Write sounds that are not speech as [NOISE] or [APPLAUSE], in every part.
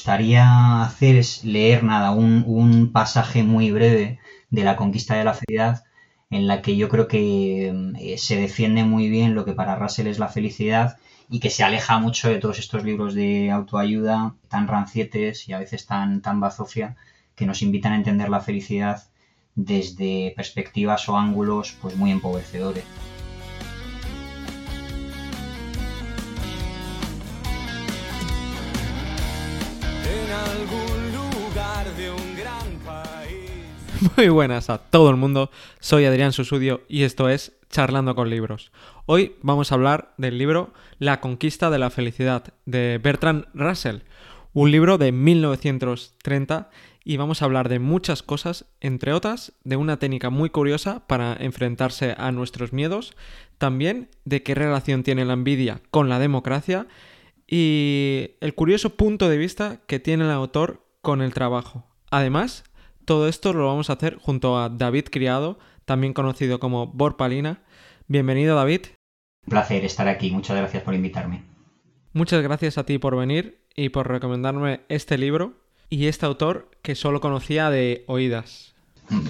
gustaría hacer es leer nada, un, un pasaje muy breve de la conquista de la felicidad en la que yo creo que eh, se defiende muy bien lo que para Russell es la felicidad y que se aleja mucho de todos estos libros de autoayuda tan rancietes y a veces tan, tan bazofia que nos invitan a entender la felicidad desde perspectivas o ángulos pues muy empobrecedores. [LAUGHS] Muy buenas a todo el mundo, soy Adrián Susudio y esto es Charlando con Libros. Hoy vamos a hablar del libro La conquista de la felicidad de Bertrand Russell, un libro de 1930 y vamos a hablar de muchas cosas, entre otras de una técnica muy curiosa para enfrentarse a nuestros miedos, también de qué relación tiene la envidia con la democracia y el curioso punto de vista que tiene el autor con el trabajo. Además, todo esto lo vamos a hacer junto a David Criado, también conocido como Borpalina. Bienvenido David. Un placer estar aquí, muchas gracias por invitarme. Muchas gracias a ti por venir y por recomendarme este libro y este autor que solo conocía de oídas.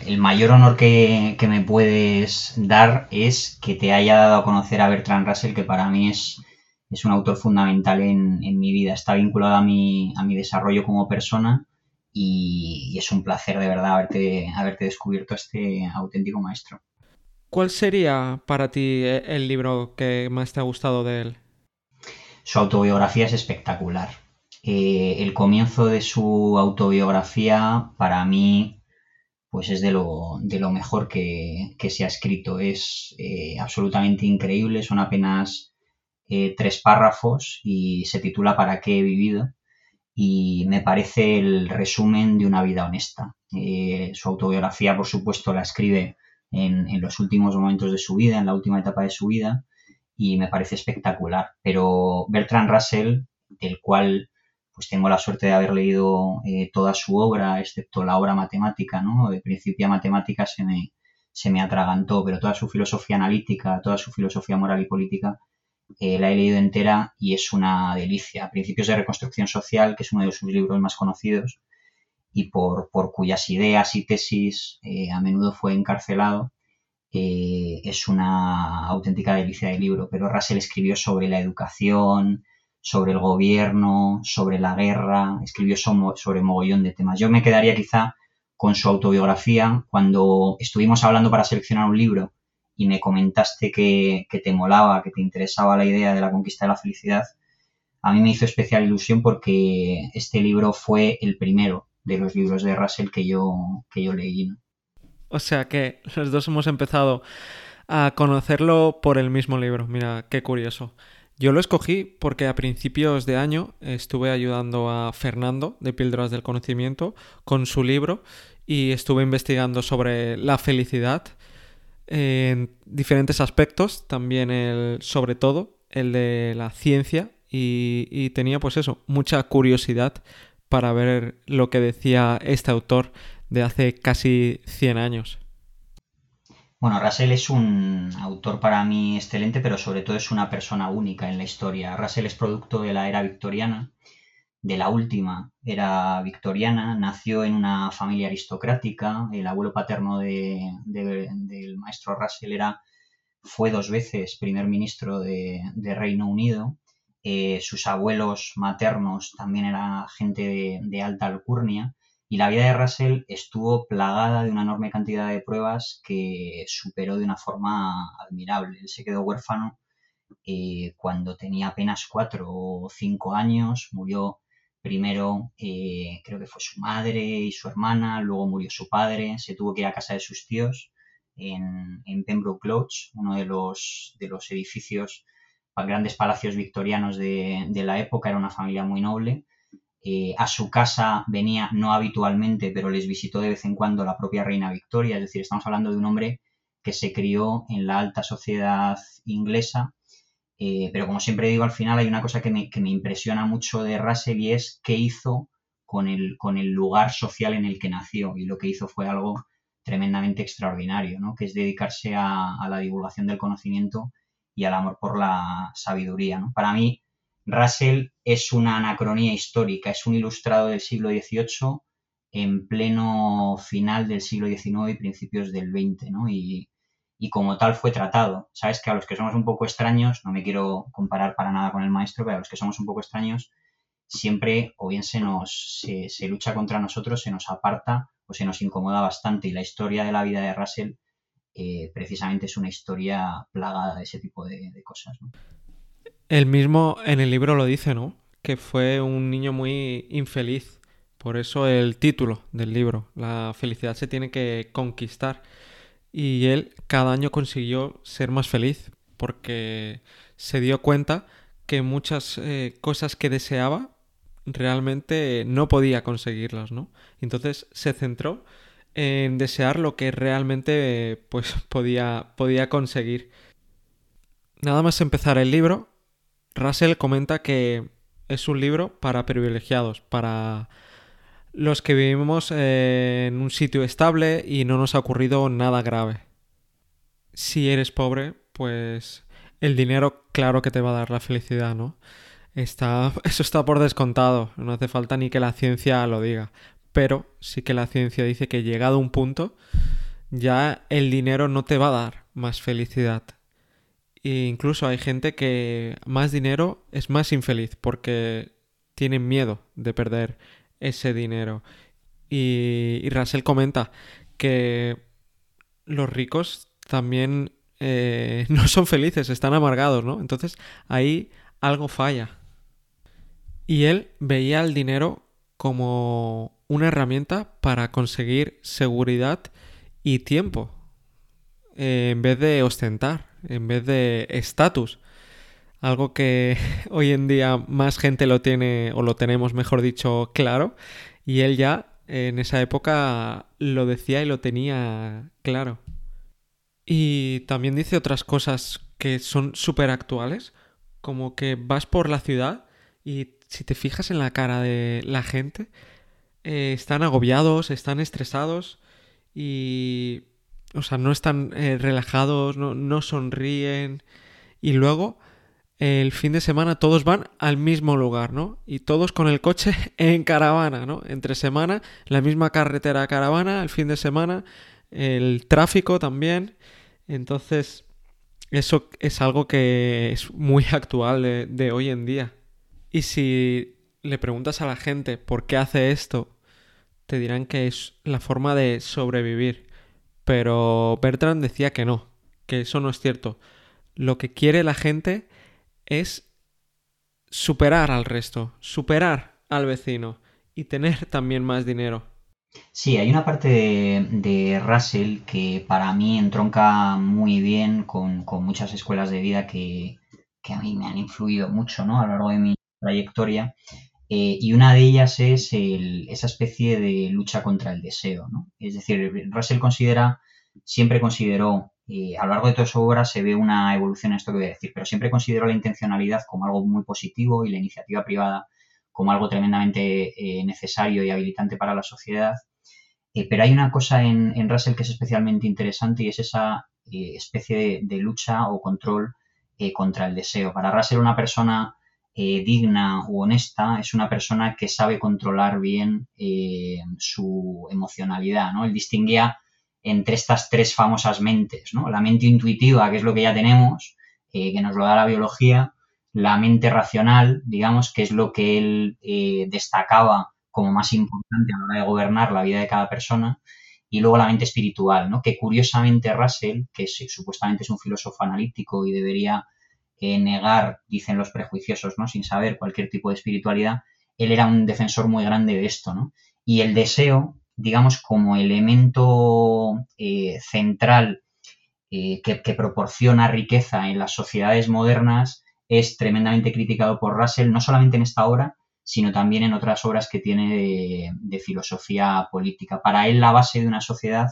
El mayor honor que, me puedes dar es que te haya dado a conocer a Bertrand Russell, que para mí es, es un autor fundamental en, mi vida. Está vinculado a mi, a mi desarrollo como persona y, es un placer de verdad haberte, haberte descubierto este auténtico maestro. ¿Cuál sería para ti el libro que más te ha gustado de él? Su autobiografía es espectacular. Eh, el comienzo de su autobiografía para mí pues es de lo, de lo mejor que, se ha escrito. Es eh, absolutamente increíble, son apenas eh, tres párrafos y se titula ¿Para qué he vivido? Y me parece el resumen de una vida honesta. Eh, su autobiografía, por supuesto, la escribe en, los últimos momentos de su vida, en la última etapa de su vida, y me parece espectacular. Pero Bertrand Russell, del cual pues tengo la suerte de haber leído eh, toda su obra, excepto la obra matemática, ¿no? De principio a matemática se me, se me atragantó, pero toda su filosofía analítica, toda su filosofía moral y política eh, la he leído entera y es una delicia. Principios de Reconstrucción Social, que es uno de sus libros más conocidos y por, cuyas ideas y tesis eh, a menudo fue encarcelado, eh, es una auténtica delicia de libro. Pero Russell escribió sobre la educación, sobre el gobierno, sobre la guerra, escribió sobre mogollón de temas. Yo me quedaría quizá con su autobiografía. Cuando estuvimos hablando para seleccionar un libro, y me comentaste que, te molaba, que te interesaba la idea de la conquista de la felicidad, a mí me hizo especial ilusión porque este libro fue el primero de los libros de Russell que yo, que yo leí. O sea que los dos hemos empezado a conocerlo por el mismo libro. Mira, qué curioso. Yo lo escogí porque a principios de año estuve ayudando a Fernando de Píldoras del Conocimiento con su libro y estuve investigando sobre la felicidad en diferentes aspectos, también el, sobre todo el de la ciencia y, tenía pues eso, mucha curiosidad para ver lo que decía este autor de hace casi 100 años. Bueno, Russell es un autor para mí excelente, pero sobre todo es una persona única en la historia. Russell es producto de la era victoriana de la última era victoriana, nació en una familia aristocrática, el abuelo paterno del maestro Russell era, fue dos veces primer ministro de, Reino Unido, eh, sus abuelos maternos también eran gente de, alta alcurnia, y la vida de Russell estuvo plagada de una enorme cantidad de pruebas que superó de una forma admirable. Él se quedó huérfano eh, cuando tenía apenas cuatro o cinco años, murió Primero eh, creo que fue su madre y su hermana, luego murió su padre, se tuvo que ir a casa de sus tíos en, Pembroke Lodge, uno de los, de los edificios, grandes palacios victorianos de, la época, era una familia muy noble. Eh, a su casa venía no habitualmente, pero les visitó de vez en cuando la propia reina Victoria, es decir, estamos hablando de un hombre que se crió en la alta sociedad inglesa eh, pero como siempre digo, al final hay una cosa que me, impresiona mucho de Russell y es qué hizo con el, con el lugar social en el que nació. Y lo que hizo fue algo tremendamente extraordinario, ¿no? que es dedicarse a, la divulgación del conocimiento y al amor por la sabiduría. Para mí, Russell es una anacronía histórica, es un ilustrado del siglo XVIII en pleno final del siglo XIX y principios del XX, ¿no? Como tal fue tratado. Sabes que a los que somos un poco extraños, no me quiero comparar para nada con el maestro, pero a los que somos un poco extraños, siempre o bien se nos se, lucha contra nosotros, se nos aparta o se nos incomoda bastante. Y la historia de la vida de Russell eh, precisamente es una historia plagada de ese tipo de, de cosas. ¿no? El mismo en el libro lo dice, ¿no? Que fue un niño muy infeliz por eso el título del libro, La felicidad se tiene que conquistar. Y él cada año consiguió ser más feliz porque se dio cuenta que muchas eh, cosas que deseaba realmente no podía conseguirlas, ¿no? Entonces se centró en desear lo que realmente pues [LAUGHS] podía, podía conseguir. Nada más empezar el libro, Russell comenta que es un libro para privilegiados, para los que vivimos eh, en un sitio estable y no nos ha ocurrido nada grave. Si eres pobre, pues el dinero claro que te va a dar la felicidad, ¿no? Está, [LAUGHS] eso está por descontado, no hace falta ni que la ciencia lo diga. Pero sí que la ciencia dice que llegado un punto, ya el dinero no te va a dar más felicidad. E incluso hay gente que más dinero es más infeliz porque tienen miedo de perder ese dinero. Y, y Russell comenta que los ricos también eh, [LAUGHS] no son felices, están amargados, ¿no? Entonces ahí algo falla. Y él veía el dinero como una herramienta para conseguir seguridad y tiempo, eh, en vez de ostentar, en vez de estatus algo que [LAUGHS] hoy en día más gente lo tiene, o lo tenemos mejor dicho, claro, y él ya en esa época lo decía y lo tenía claro. Y también dice otras cosas que son súper actuales, como que vas por la ciudad y si te fijas en la cara de la gente, eh, están agobiados, están estresados y... O sea, no están eh, relajados, no, no sonríen. Y luego el fin de semana todos van al mismo lugar, ¿no? Y todos con el coche [LAUGHS] en caravana, ¿no? Entre semana, la misma carretera caravana, el fin de semana, el tráfico también. Entonces, eso es algo que es muy [LAUGHS] actual de, de hoy en día. Y si le preguntas a la gente por qué hace esto, te dirán que es la forma de sobrevivir. Pero Bertrand decía que no, que eso no es cierto. Lo que quiere la gente es superar al resto, superar al vecino y tener también más dinero. Sí, hay una parte de, Russell que para mí entronca muy bien con, muchas escuelas de vida que, a mí me han influido mucho ¿no? a lo largo de mi trayectoria. Eh, y una de ellas es esa especie de lucha contra el deseo. ¿no? Es decir, Russell considera, siempre consideró a lo largo de toda su obra se ve una evolución en esto que voy a decir, pero siempre considero la intencionalidad como algo muy positivo y la iniciativa privada como algo tremendamente eh, necesario y habilitante para la sociedad. Eh, pero hay una cosa en, Russell que es especialmente interesante y es esa eh, especie de, lucha o control contra el deseo. Para Russell una persona digna u honesta es una persona que sabe controlar bien su emocionalidad. ¿no? Él distinguía entre estas tres famosas mentes, ¿no? La mente intuitiva, que es lo que ya tenemos, eh, que nos lo da la biología, la mente racional, digamos, que es lo que él eh, destacaba como más importante a la hora de gobernar la vida de cada persona, y luego la mente espiritual, ¿no? Que curiosamente Russell, que supuestamente es un filósofo analítico y debería eh, negar, dicen los prejuiciosos, ¿no? Sin saber cualquier tipo de espiritualidad, él era un defensor muy grande de esto, ¿no? Y el deseo, digamos, como elemento eh, central eh, que, proporciona riqueza en las sociedades modernas, es tremendamente criticado por Russell, no solamente en esta obra, sino también en otras obras que tiene de, filosofía política. Para él, la base de una sociedad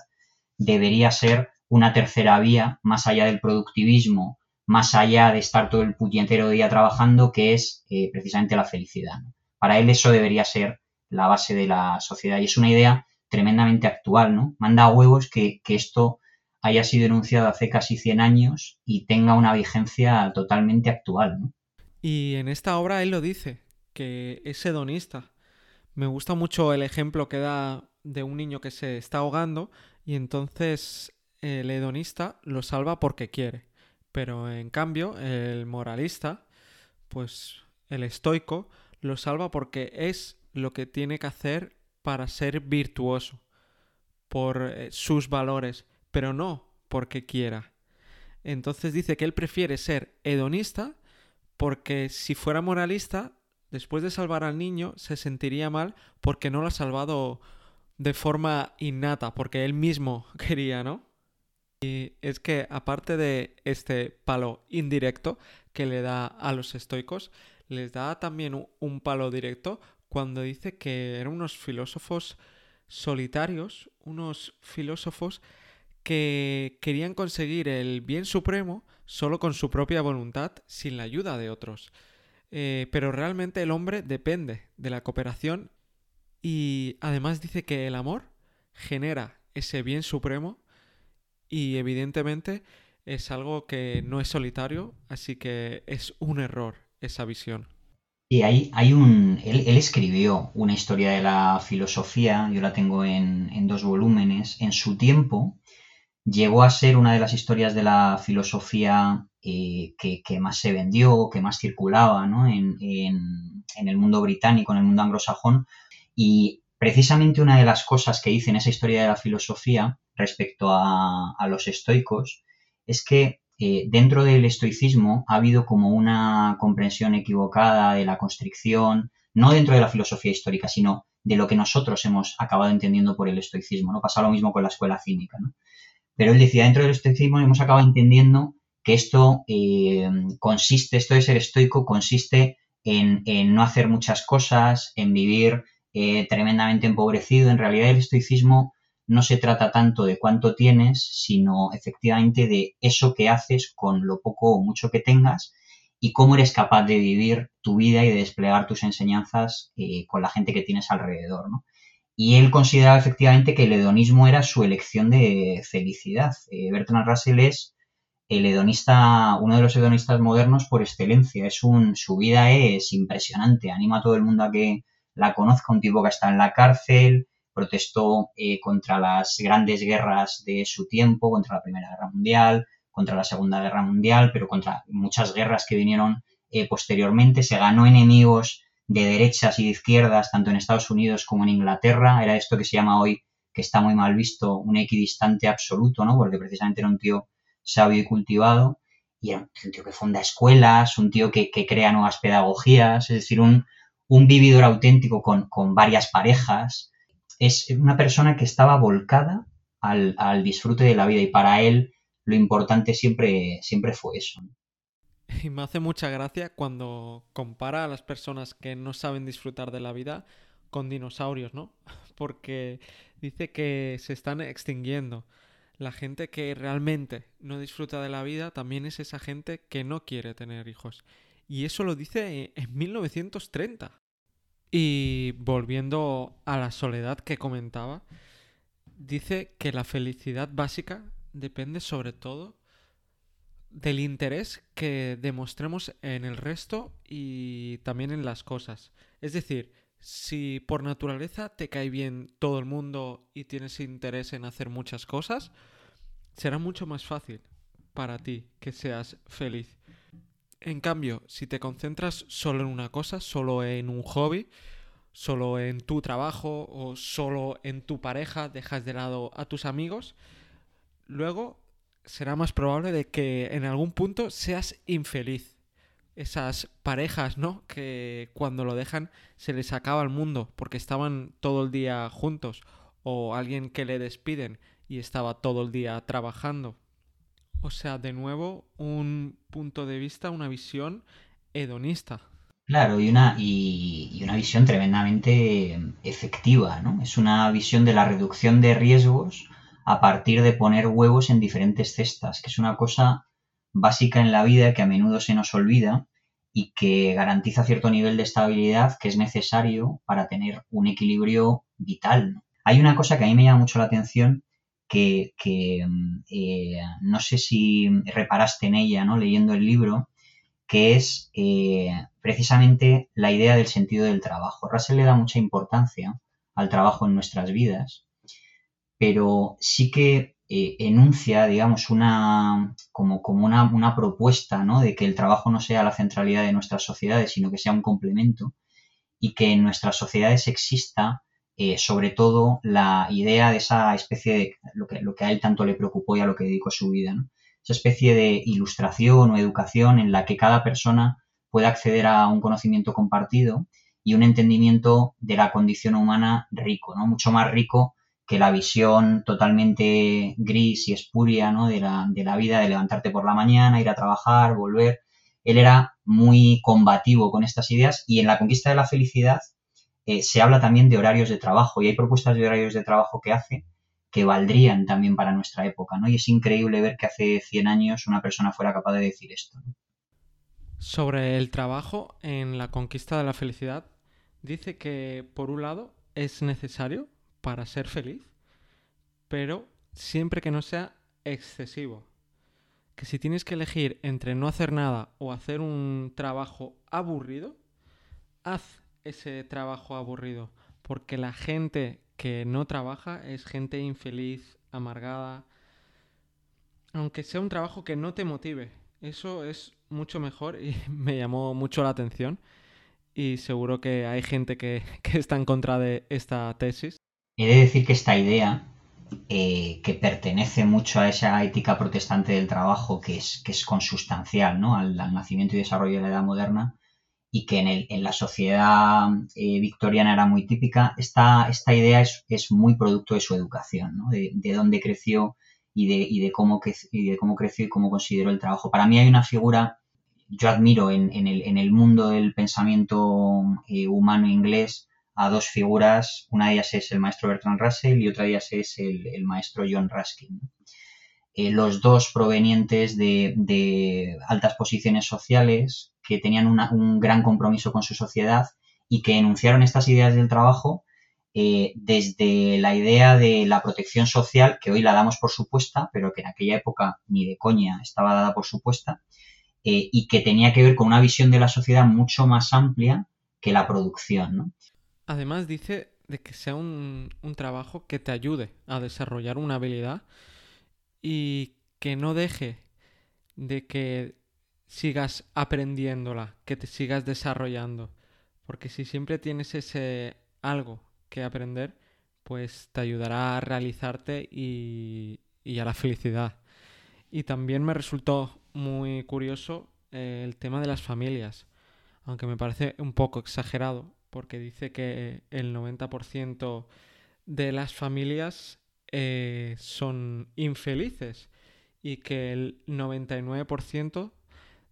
debería ser una tercera vía, más allá del productivismo, más allá de estar todo el puñetero día trabajando, que es eh, precisamente la felicidad. Para él eso debería ser la base de la sociedad y es una idea tremendamente actual, ¿no? Manda huevos que, esto haya sido denunciado hace casi 100 años y tenga una vigencia totalmente actual, ¿no? Y en esta obra él lo dice, que es hedonista. Me gusta mucho el ejemplo que da de un niño que se está ahogando y entonces el hedonista lo salva porque quiere. Pero en cambio, el moralista, pues el estoico, lo salva porque es lo que tiene que hacer para ser virtuoso, por eh, sus valores, pero no porque quiera. Entonces dice que él prefiere ser hedonista porque si fuera moralista, después de salvar al niño, se sentiría mal porque no lo ha salvado de forma innata, porque él mismo [LAUGHS] quería, ¿no? Y es que aparte de este palo indirecto que le da a los estoicos, les da también un palo directo cuando dice que eran unos filósofos solitarios, unos filósofos que querían conseguir el bien supremo solo con su propia voluntad, sin la ayuda de otros. Eh, pero realmente el hombre depende de la cooperación y además dice que el amor genera ese bien supremo y evidentemente es algo que no es solitario, así que es un error esa visión. Y hay, hay un. Él, escribió una historia de la filosofía, yo la tengo en, en, dos volúmenes. En su tiempo llegó a ser una de las historias de la filosofía eh, que, que, más se vendió, que más circulaba ¿no? en, en, en, el mundo británico, en el mundo anglosajón. Y precisamente una de las cosas que dice en esa historia de la filosofía respecto a, a los estoicos es que eh, dentro del estoicismo ha habido como una comprensión equivocada de la constricción, no dentro de la filosofía histórica, sino de lo que nosotros hemos acabado entendiendo por el estoicismo. ¿no? Pasa lo mismo con la escuela cínica. ¿no? Pero él decía, dentro del estoicismo hemos acabado entendiendo que esto eh, consiste, esto de ser estoico consiste en, no hacer muchas cosas, en vivir eh, tremendamente empobrecido. En realidad el estoicismo no se trata tanto de cuánto tienes, sino efectivamente de eso que haces con lo poco o mucho que tengas y cómo eres capaz de vivir tu vida y de desplegar tus enseñanzas eh, con la gente que tienes alrededor. Y él consideraba efectivamente que el hedonismo era su elección de felicidad. Eh, Bertrand Russell es el hedonista, uno de los hedonistas modernos por excelencia. Es un, su vida es impresionante. Anima a todo el mundo a que la conozca. Un tipo que está en la cárcel, protestó eh, contra las grandes guerras de su tiempo, contra la Primera Guerra Mundial, contra la Segunda Guerra Mundial, pero contra muchas guerras que vinieron eh, posteriormente. Se ganó enemigos de derechas y de izquierdas, tanto en Estados Unidos como en Inglaterra. Era esto que se llama hoy, que está muy mal visto, un equidistante absoluto, ¿no? Porque precisamente era un tío sabio y cultivado. Y era un tío que funda escuelas, un tío que, crea nuevas pedagogías, es decir, un, un vividor auténtico con, con varias parejas, es una persona que estaba volcada al, disfrute de la vida y para él lo importante siempre, siempre fue eso. [LAUGHS] Y me hace mucha gracia cuando compara a las personas que no saben disfrutar de la vida con dinosaurios, ¿no? [LAUGHS] Porque dice que se están extinguiendo. La gente que realmente no disfruta de la vida también es esa gente que no quiere tener hijos. Y eso lo dice en 1930. Y volviendo a la soledad que comentaba, dice que la felicidad básica depende sobre todo del interés que demostremos en el resto y también en las cosas. Es decir, si por naturaleza te cae bien todo el mundo y tienes interés en hacer muchas cosas, será mucho más fácil para ti que seas feliz. En cambio, si te concentras solo en una cosa, solo en un hobby, solo en tu trabajo o solo en tu pareja, dejas de lado a tus amigos, luego será más probable de que en algún punto seas infeliz. Esas parejas, ¿no? Que cuando lo dejan se les acaba el mundo porque estaban todo el día juntos. O alguien que le despiden y estaba todo el día trabajando. O sea, de nuevo, un punto de vista, una visión hedonista. Claro, y una, y, una visión tremendamente efectiva, ¿no? Es una visión de la reducción de riesgos a partir de poner huevos en diferentes cestas, que es una cosa básica en la vida que a menudo se nos olvida y que garantiza cierto nivel de estabilidad que es necesario para tener un equilibrio vital. Hay una cosa que a mí me llama mucho la atención que, eh, no sé si reparaste en ella, ¿no? Leyendo el libro, que es eh, precisamente la idea del sentido del trabajo. Russell le da mucha importancia al trabajo en nuestras vidas, pero sí que eh, enuncia, digamos, una, como, como una, una, propuesta ¿no? de que el trabajo no sea la centralidad de nuestras sociedades, sino que sea un complemento y que en nuestras sociedades exista eh, sobre todo la idea de esa especie de lo que, lo que, a él tanto le preocupó y a lo que dedicó su vida, esa especie de ilustración o educación en la que cada persona puede acceder a un conocimiento compartido y un entendimiento de la condición humana rico, ¿no? mucho más rico que la visión totalmente gris y espuria ¿no? de, la, de la vida, de levantarte por la mañana, ir a trabajar, volver. Él era muy combativo con estas ideas y en la conquista de la felicidad eh, se habla también de horarios de trabajo y hay propuestas de horarios de trabajo que hace que valdrían también para nuestra época, ¿no? Y es increíble ver que hace 100 años una persona fuera capaz de decir esto. Sobre el trabajo en la conquista de la felicidad, dice que por un lado es necesario para ser feliz, pero siempre que no sea excesivo. Que si tienes que elegir entre no hacer nada o hacer un trabajo aburrido, haz ese trabajo aburrido, porque la gente que no trabaja es gente infeliz, amargada, aunque sea un trabajo que no te motive. Eso es mucho mejor y [LAUGHS] me llamó mucho la atención y seguro que hay gente [LAUGHS] que, está en contra de esta tesis. He de decir que esta idea, eh, que pertenece mucho a esa ética protestante del trabajo, que es, que es consustancial ¿no? al, nacimiento y desarrollo de la edad moderna, y que en, el, en la sociedad eh, victoriana era muy típica, esta, esta idea es, es, muy producto de su educación, ¿no? de, de, dónde creció y de, y de, cómo, y de cómo creció y cómo consideró el trabajo. Para mí hay una figura, yo admiro en, en, el, en el, mundo del pensamiento eh, humano inglés a dos figuras, una de ellas es el maestro Bertrand Russell y otra de ellas es el, el maestro John Ruskin. Eh, los dos provenientes de, de, altas posiciones sociales, que tenían un gran compromiso con su sociedad y que enunciaron estas ideas del trabajo eh, desde la idea de la protección social, que hoy la damos por supuesta, pero que en aquella época ni de coña estaba dada por supuesta, eh, y que tenía que ver con una visión de la sociedad mucho más amplia que la producción. ¿no? Además dice de que sea un, un trabajo que te ayude a desarrollar una habilidad y que no deje de que sigas aprendiéndola, que te sigas desarrollando. Porque si siempre tienes ese algo que aprender, pues te ayudará a realizarte y, y a la felicidad. Y también me resultó muy curioso eh, el tema de las familias, aunque me parece un poco exagerado, porque dice que el 90% de las familias eh, son infelices y que el 99%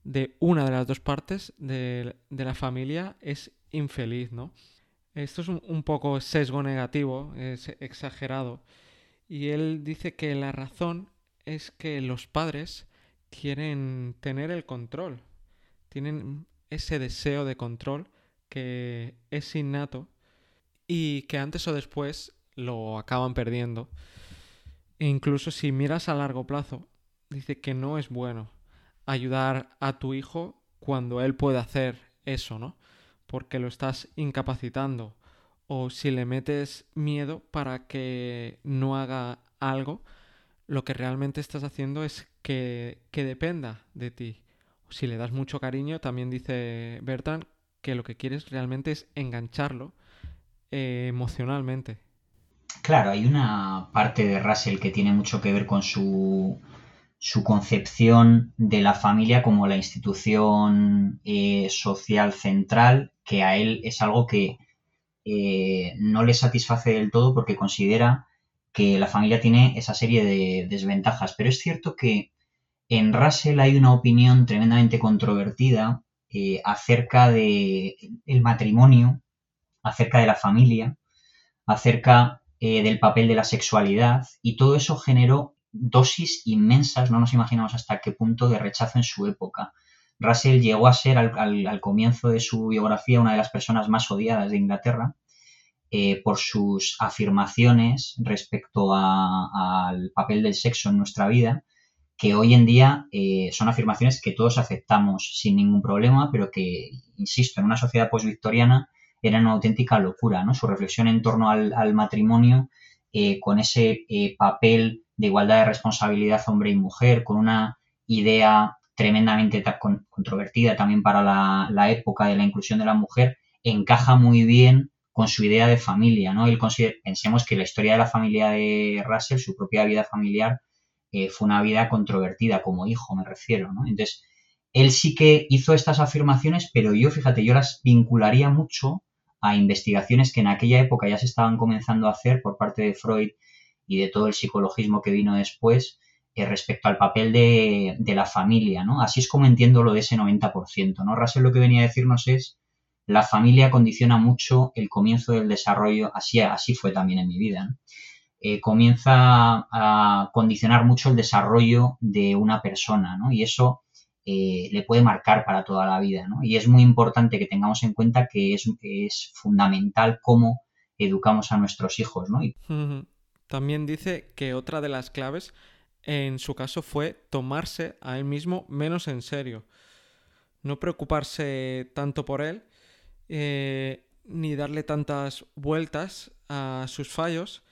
de una de las dos partes de, la familia es infeliz, ¿no? Esto es un, poco sesgo negativo, es exagerado. Y él dice que la razón es que los padres quieren tener el control, tienen ese deseo de control que es innato y que antes o después lo acaban perdiendo. E incluso si miras a largo plazo, dice que no es bueno ayudar a tu hijo cuando él puede hacer eso, ¿no? Porque lo estás incapacitando. O si le metes miedo para que no haga algo, lo que realmente estás haciendo es que, que dependa de ti. Si le das mucho cariño, también dice Bertrand que lo que quieres realmente es engancharlo eh, emocionalmente. Claro, hay una parte de Russell que tiene mucho que ver con su su concepción de la familia como la institución eh, social central, que a él es algo que eh, no le satisface del todo porque considera que la familia tiene esa serie de desventajas. Pero es cierto que en Russell hay una opinión tremendamente controvertida eh, acerca del el matrimonio, acerca de la familia, acerca del papel de la sexualidad, y todo eso generó dosis inmensas, no nos imaginamos hasta qué punto, de rechazo en su época. Russell llegó a ser al, comienzo de su biografía una de las personas más odiadas de Inglaterra eh, por sus afirmaciones respecto al papel del sexo en nuestra vida, que hoy en día eh, son afirmaciones que todos aceptamos sin ningún problema, pero que, insisto, en una sociedad postvictoriana era una auténtica locura, ¿no? Su reflexión en torno al, matrimonio, eh, con ese papel de igualdad de responsabilidad hombre y mujer, con una idea tremendamente controvertida también para la, época de la inclusión de la mujer, encaja muy bien con su idea de familia, ¿no? Él pensemos que la historia de la familia de Russell, su propia vida familiar, eh, fue una vida controvertida como hijo, me refiero, ¿no? Entonces, él sí que hizo estas afirmaciones, pero yo, fíjate, yo las vincularía mucho a investigaciones que en aquella época ya se estaban comenzando a hacer por parte de Freud y de todo el psicologismo que vino después eh, respecto al papel de, la familia, ¿no? Así es como entiendo lo de ese 90%, ¿no? Russell lo que venía a decirnos es la familia condiciona mucho el comienzo del desarrollo, así, así fue también en mi vida, eh, comienza a condicionar mucho el desarrollo de una persona, ¿no? Y eso eh, le puede marcar para toda la vida, ¿no? Y es muy importante que tengamos en cuenta que es, es fundamental cómo educamos a nuestros hijos, ¿no? También dice que otra de las claves en su caso fue tomarse a él mismo menos en serio. No preocuparse tanto por él, eh, ni darle tantas vueltas a sus fallos,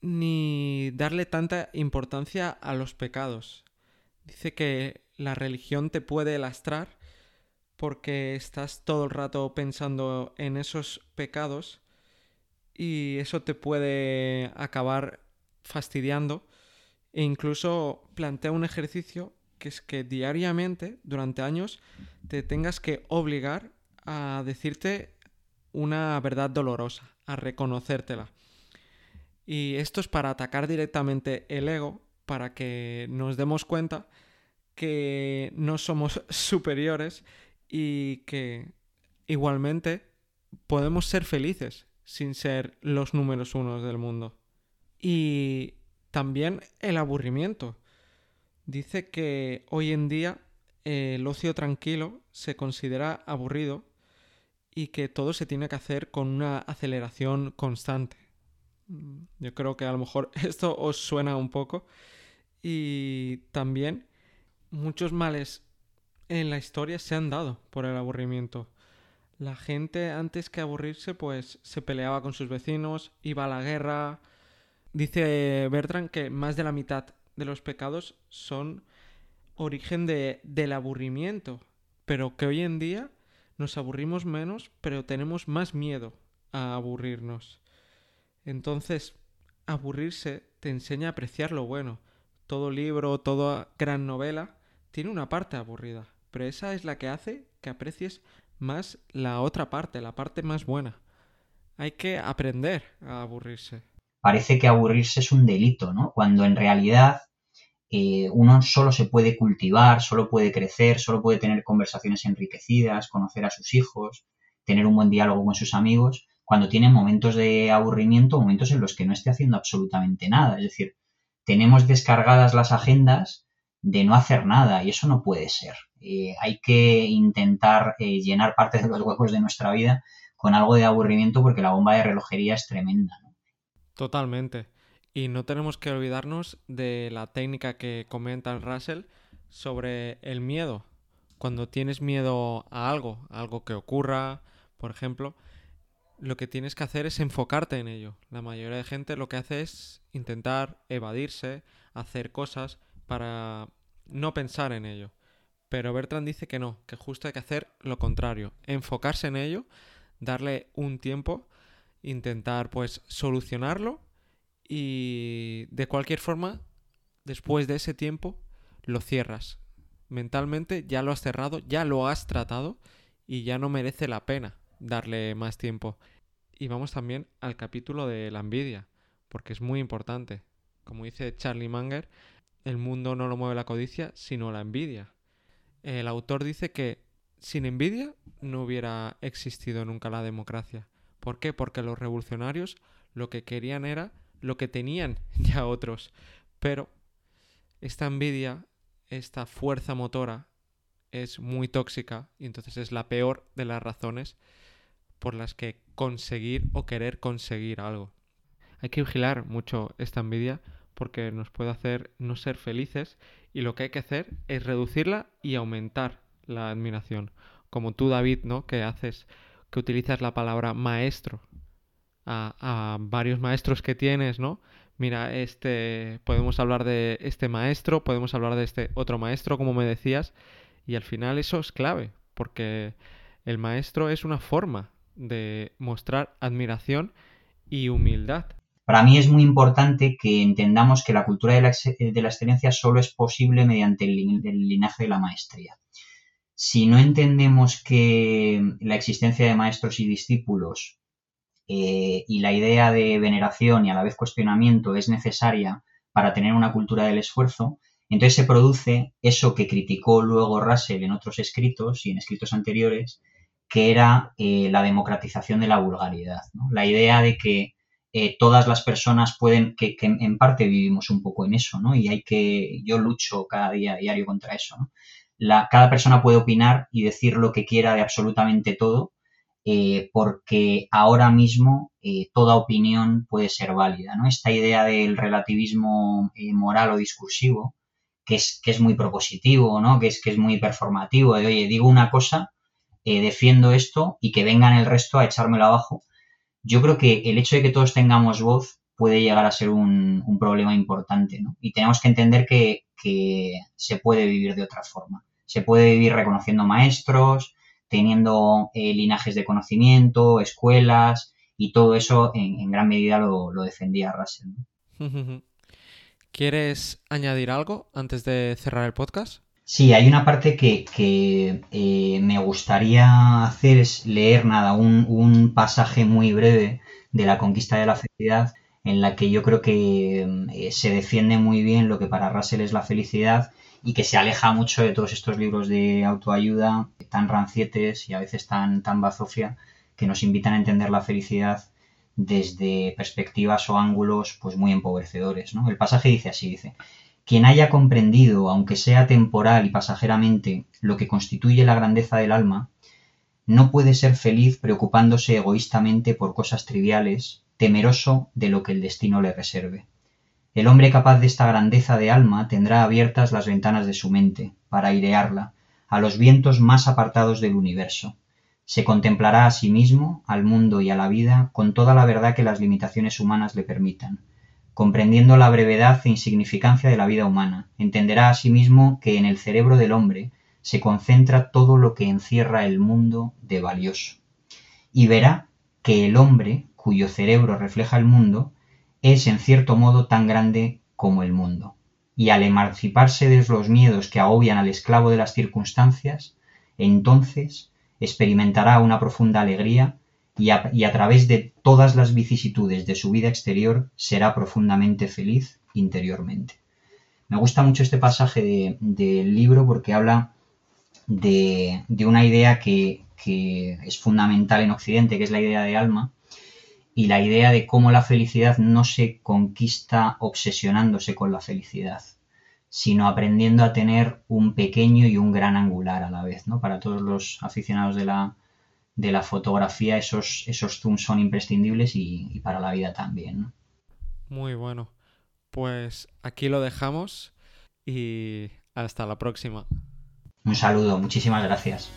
ni darle tanta importancia a los pecados. Dice que la religión te puede lastrar porque estás todo el rato pensando en esos pecados y eso te puede acabar fastidiando e incluso plantea un ejercicio que es que diariamente, durante años, te tengas que obligar a decirte una verdad dolorosa, a reconocértela. Y esto es para atacar directamente el ego, para que nos demos cuenta que no somos [LAUGHS] superiores y que igualmente podemos ser felices sin ser los números unos del mundo. Y también el aburrimiento. Dice que hoy en día el ocio tranquilo se considera aburrido y que todo se tiene que hacer con una aceleración constante. Yo creo que a lo mejor [LAUGHS] esto os suena un poco. Y también muchos males en la historia se han dado por el aburrimiento. La gente antes que aburrirse pues se peleaba con sus vecinos, iba a la guerra. Dice Bertrand que más de la mitad de los pecados son origen de, del aburrimiento, pero que hoy en día nos aburrimos menos, pero tenemos más miedo a aburrirnos. Entonces, aburrirse te enseña a apreciar lo bueno. Todo libro, toda gran novela tiene una parte aburrida, pero esa es la que hace que aprecies más la otra parte, la parte más buena. Hay que aprender a aburrirse. Parece que aburrirse es un delito, ¿no? Cuando en realidad eh, uno solo se puede cultivar, solo puede crecer, solo puede tener conversaciones enriquecidas, conocer a sus hijos, tener un buen diálogo con sus amigos, cuando tiene momentos de aburrimiento, momentos en los que no esté haciendo absolutamente nada. Es decir, tenemos descargadas las agendas de no hacer nada y eso no puede ser. Eh, hay que intentar eh, llenar parte de los huecos de nuestra vida con algo de aburrimiento porque la bomba de relojería es tremenda. Totalmente. Y no tenemos que olvidarnos de la técnica que comenta Russell sobre el miedo. Cuando tienes miedo a algo, algo que ocurra, por ejemplo, lo que tienes que hacer es enfocarte en ello. La mayoría de gente lo que hace es intentar evadirse, hacer cosas para no pensar en ello. Pero Bertrand dice que no, que justo hay que hacer lo contrario, enfocarse en ello, darle un tiempo, intentar pues solucionarlo y de cualquier forma, después de ese tiempo, lo cierras. Mentalmente ya lo has cerrado, ya lo has tratado y ya no merece la pena darle más tiempo. Y vamos también al capítulo de la envidia, porque es muy importante. Como dice Charlie Munger, el mundo no lo mueve la codicia, sino la envidia. El autor dice que sin envidia no hubiera existido nunca la democracia. ¿Por qué? Porque los revolucionarios lo que querían era lo que tenían [LAUGHS] ya otros. Pero esta envidia, esta fuerza motora, es muy tóxica y entonces es la peor de las razones por las que conseguir o querer conseguir algo. Hay que vigilar mucho esta envidia porque nos puede hacer no ser felices Y lo que hay que hacer es reducirla y aumentar la admiración. Como tú, David, ¿no? Que haces, que utilizas la palabra maestro a, a varios maestros que tienes, ¿no? Mira, este, podemos hablar de este maestro, podemos hablar de este otro maestro, como me decías, y al final eso es clave, porque el maestro es una forma de mostrar admiración y humildad. Para mí es muy importante que entendamos que la cultura de la, la excelencia solo es posible mediante el, linaje de la maestría. Si no entendemos que la existencia de maestros y discípulos eh, y la idea de veneración y a la vez cuestionamiento es necesaria para tener una cultura del esfuerzo, entonces se produce eso que criticó luego Russell en otros escritos y en escritos anteriores, que era eh, la democratización de la vulgaridad. La idea de que eh, todas las personas pueden, que, en parte vivimos un poco en eso, ¿no? Y hay que, yo lucho cada día diario contra eso, ¿no? La, cada persona puede opinar y decir lo que quiera de absolutamente todo, eh, porque ahora mismo eh, toda opinión puede ser válida, ¿no? Esta idea del relativismo moral o discursivo, que es, que es muy propositivo, ¿no? Que es, que es muy performativo, de, oye, digo una cosa, defiendo esto y que vengan el resto a echármelo abajo, yo creo que el hecho de que todos tengamos voz puede llegar a ser un, un problema importante, ¿no? Y tenemos que entender que, que, se puede vivir de otra forma. Se puede vivir reconociendo maestros, teniendo eh, linajes de conocimiento, escuelas, y todo eso en, gran medida lo, lo, defendía Russell. [LAUGHS] ¿Quieres añadir algo antes de cerrar el podcast? Sí, hay una parte que, que eh, me gustaría hacer, es leer nada, un, un, pasaje muy breve de la conquista de la felicidad, en la que yo creo que eh, se defiende muy bien lo que para Russell es la felicidad y que se aleja mucho de todos estos libros de autoayuda tan rancietes y a veces tan, tan bazofia que nos invitan a entender la felicidad desde perspectivas o ángulos pues muy empobrecedores. ¿no? El pasaje dice así, dice, quien haya comprendido, aunque sea temporal y pasajeramente, lo que constituye la grandeza del alma, no puede ser feliz preocupándose egoístamente por cosas triviales, temeroso de lo que el destino le reserve. El hombre capaz de esta grandeza de alma tendrá abiertas las ventanas de su mente, para airearla, a los vientos más apartados del universo. Se contemplará a sí mismo, al mundo y a la vida, con toda la verdad que las limitaciones humanas le permitan. Comprendiendo la brevedad e insignificancia de la vida humana, entenderá a sí mismo que en el cerebro del hombre se concentra todo lo que encierra el mundo de valioso. Y verá que el hombre, cuyo cerebro refleja el mundo, es en cierto modo tan grande como el mundo, y al emanciparse de los miedos que agobian al esclavo de las circunstancias, entonces experimentará una profunda alegría y a, través de todas las vicisitudes de su vida exterior será profundamente feliz interiormente. Me gusta mucho este pasaje del de libro porque habla de, de una idea que, que, es fundamental en Occidente, que es la idea de alma, y la idea de cómo la felicidad no se conquista obsesionándose con la felicidad, sino aprendiendo a tener un pequeño y un gran angular a la vez. ¿no? Para todos los aficionados de la, de la fotografía, esos, esos zooms son imprescindibles y, y para la vida también. ¿no? Muy bueno. Pues aquí lo dejamos y hasta la próxima. Un saludo, muchísimas gracias.